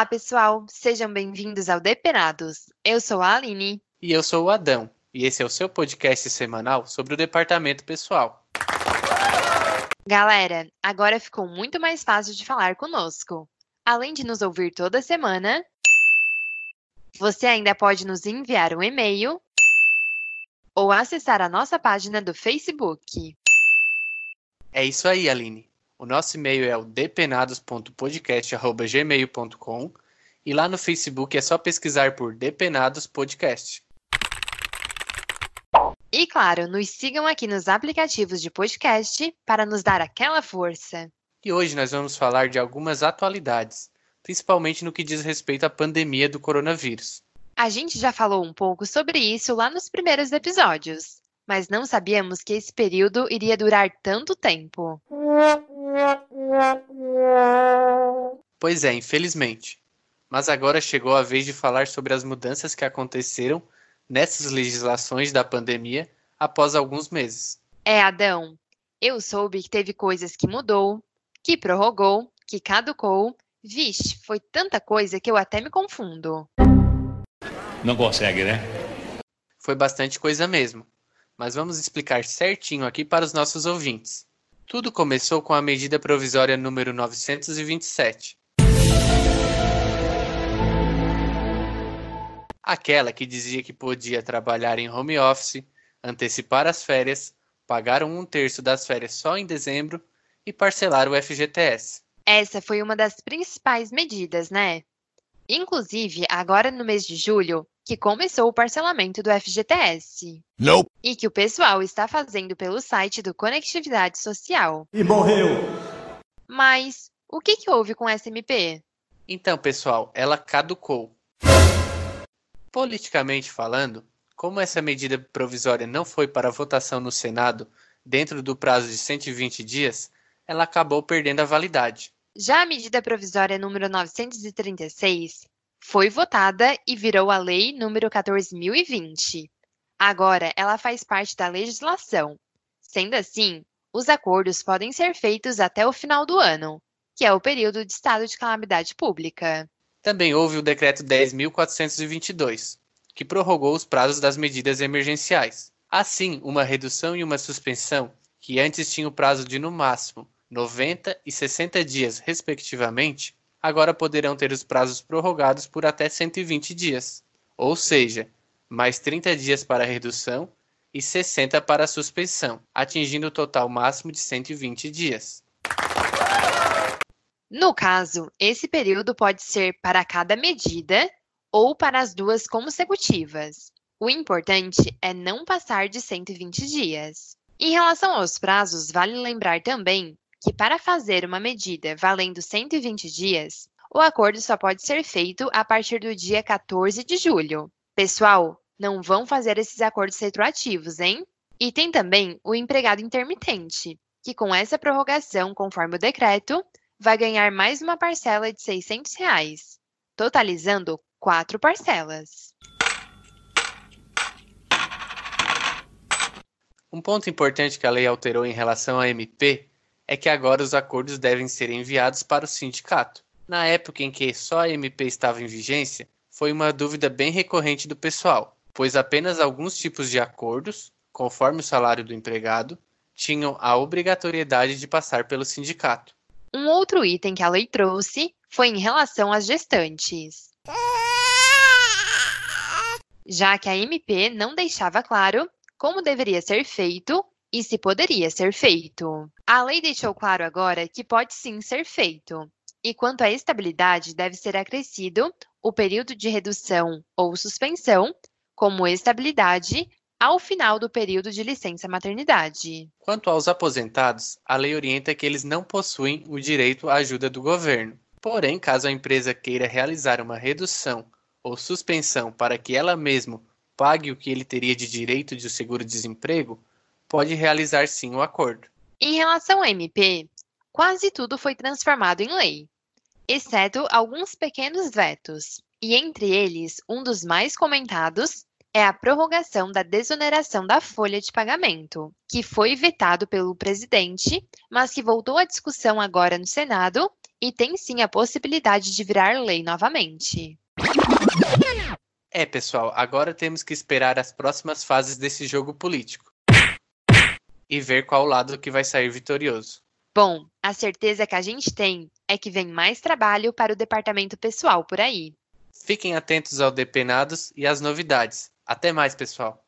Olá, pessoal! Sejam bem-vindos ao Depenados. Eu sou a Aline. E eu sou o Adão. E esse é o seu podcast semanal sobre o departamento pessoal. Galera, agora ficou muito mais fácil de falar conosco. Além de nos ouvir toda semana, você ainda pode nos enviar um e-mail ou acessar a nossa página do Facebook. É isso aí, Aline. O nosso e-mail é o depenados.podcast.gmail.com e lá no Facebook é só pesquisar por Depenados Podcast. E claro, nos sigam aqui nos aplicativos de podcast para nos dar aquela força. E hoje nós vamos falar de algumas atualidades, principalmente no que diz respeito à pandemia do coronavírus. A gente já falou um pouco sobre isso lá nos primeiros episódios, mas não sabíamos que esse período iria durar tanto tempo. Pois é, infelizmente. Mas agora chegou a vez de falar sobre as mudanças que aconteceram nessas legislações da pandemia após alguns meses. É, Adão, eu soube que teve coisas que mudou, que prorrogou, que caducou. Vixe, foi tanta coisa que eu até me confundo. Não consegue, né? Foi bastante coisa mesmo. Mas vamos explicar certinho aqui para os nossos ouvintes. Tudo começou com a medida provisória número 927. Aquela que dizia que podia trabalhar em home office, antecipar as férias, pagar um terço das férias só em dezembro e parcelar o FGTS. Essa foi uma das principais medidas, né? Inclusive, agora no mês de julho, que começou o parcelamento do FGTS. Nope. E que o pessoal está fazendo pelo site do Conectividade Social. E morreu. Mas o que, que houve com essa MP? Então, pessoal, ela caducou. Politicamente falando, como essa medida provisória não foi para votação no Senado dentro do prazo de 120 dias, ela acabou perdendo a validade. Já a medida provisória número 936 foi votada e virou a Lei número 14.020. Agora, ela faz parte da legislação. Sendo assim, os acordos podem ser feitos até o final do ano, que é o período de estado de calamidade pública. Também houve o Decreto 10.422, que prorrogou os prazos das medidas emergenciais. Assim, uma redução e uma suspensão, que antes tinham prazo de no máximo 90 e 60 dias, respectivamente, agora poderão ter os prazos prorrogados por até 120 dias, ou seja, mais 30 dias para redução e 60 para a suspensão, atingindo o total máximo de 120 dias. No caso, esse período pode ser para cada medida ou para as duas consecutivas. O importante é não passar de 120 dias. Em relação aos prazos, vale lembrar também que para fazer uma medida valendo 120 dias, o acordo só pode ser feito a partir do dia 14 de julho. Pessoal, não vão fazer esses acordos retroativos, hein? E tem também o empregado intermitente, que com essa prorrogação, conforme o decreto, vai ganhar mais uma parcela de 600 reais, totalizando quatro parcelas. Um ponto importante que a lei alterou em relação à MP é que agora os acordos devem ser enviados para o sindicato. Na época em que só a MP estava em vigência, foi uma dúvida bem recorrente do pessoal, pois apenas alguns tipos de acordos, conforme o salário do empregado, tinham a obrigatoriedade de passar pelo sindicato. Um outro item que a lei trouxe foi em relação às gestantes. Já que a MP não deixava claro como deveria ser feito e se poderia ser feito. A lei deixou claro agora que pode sim ser feito. E quanto à estabilidade, deve ser acrescido o período de redução ou suspensão como estabilidade ao final do período de licença maternidade. Quanto aos aposentados, a lei orienta que eles não possuem o direito à ajuda do governo. Porém, caso a empresa queira realizar uma redução ou suspensão para que ela mesma pague o que ele teria de direito de seguro-desemprego, pode realizar sim o acordo. Em relação ao MP, quase tudo foi transformado em lei, exceto alguns pequenos vetos. E entre eles, um dos mais comentados é a prorrogação da desoneração da folha de pagamento, que foi vetado pelo presidente, mas que voltou à discussão agora no Senado e tem sim a possibilidade de virar lei novamente. É, pessoal, agora temos que esperar as próximas fases desse jogo político e ver qual lado que vai sair vitorioso. Bom, a certeza que a gente tem é que vem mais trabalho para o departamento pessoal por aí. Fiquem atentos ao Depenados e às novidades. Até mais, pessoal!